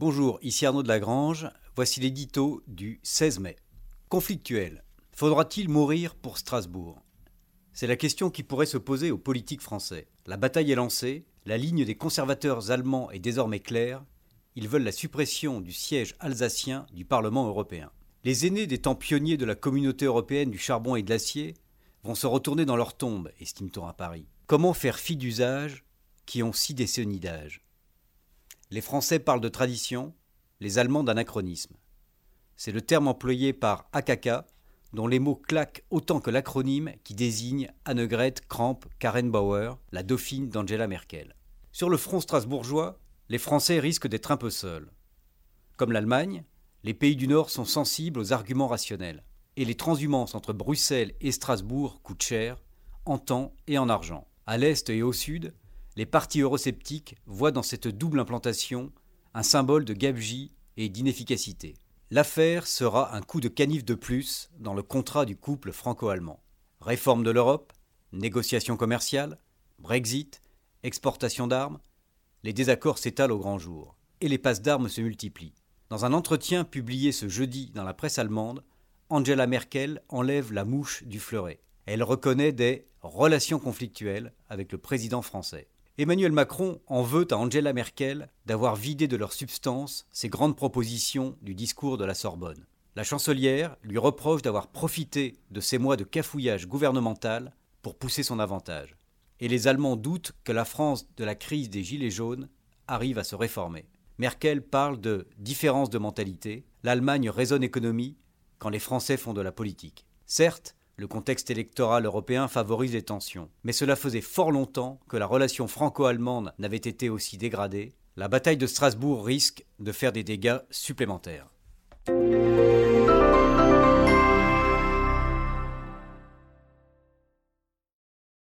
Bonjour, ici Arnaud de Lagrange. Voici l'édito du 16 mai. Conflictuel. Faudra-t-il mourir pour Strasbourg? C'est la question qui pourrait se poser aux politiques français. La bataille est lancée, la ligne des conservateurs allemands est désormais claire. Ils veulent la suppression du siège alsacien du Parlement européen. Les aînés des temps pionniers de la communauté européenne du charbon et de l'acier vont se retourner dans leur tombe, estime-t-on à Paris. Comment faire fi d'usages qui ont six décennies d'âge? Les Français parlent de tradition, les Allemands d'anachronisme. C'est le terme employé par AKK, dont les mots claquent autant que l'acronyme qui désigne Annegret Kramp-Karrenbauer, la dauphine d'Angela Merkel. Sur le front strasbourgeois, les Français risquent d'être un peu seuls. Comme l'Allemagne, les pays du Nord sont sensibles aux arguments rationnels et les transhumances entre Bruxelles et Strasbourg coûtent cher, en temps et en argent. À l'est et au sud, les partis eurosceptiques voient dans cette double implantation un symbole de gabegie et d'inefficacité. L'affaire sera un coup de canif de plus dans le contrat du couple franco-allemand. Réforme de l'Europe, négociations commerciales, Brexit, exportation d'armes, les désaccords s'étalent au grand jour, et les passes d'armes se multiplient. Dans un entretien publié ce jeudi dans la presse allemande, Angela Merkel enlève la mouche du fleuret. Elle reconnaît des relations conflictuelles avec le président français. Emmanuel Macron en veut à Angela Merkel d'avoir vidé de leur substance ses grandes propositions du discours de la Sorbonne. La chancelière lui reproche d'avoir profité de ces mois de cafouillage gouvernemental pour pousser son avantage. Et les Allemands doutent que la France de la crise des Gilets jaunes arrive à se réformer. Merkel parle de différence de mentalité, l'Allemagne raisonne économie, quand les Français font de la politique. Certes, le contexte électoral européen favorise les tensions, mais cela faisait fort longtemps que la relation franco-allemande n'avait été aussi dégradée. La bataille de Strasbourg risque de faire des dégâts supplémentaires.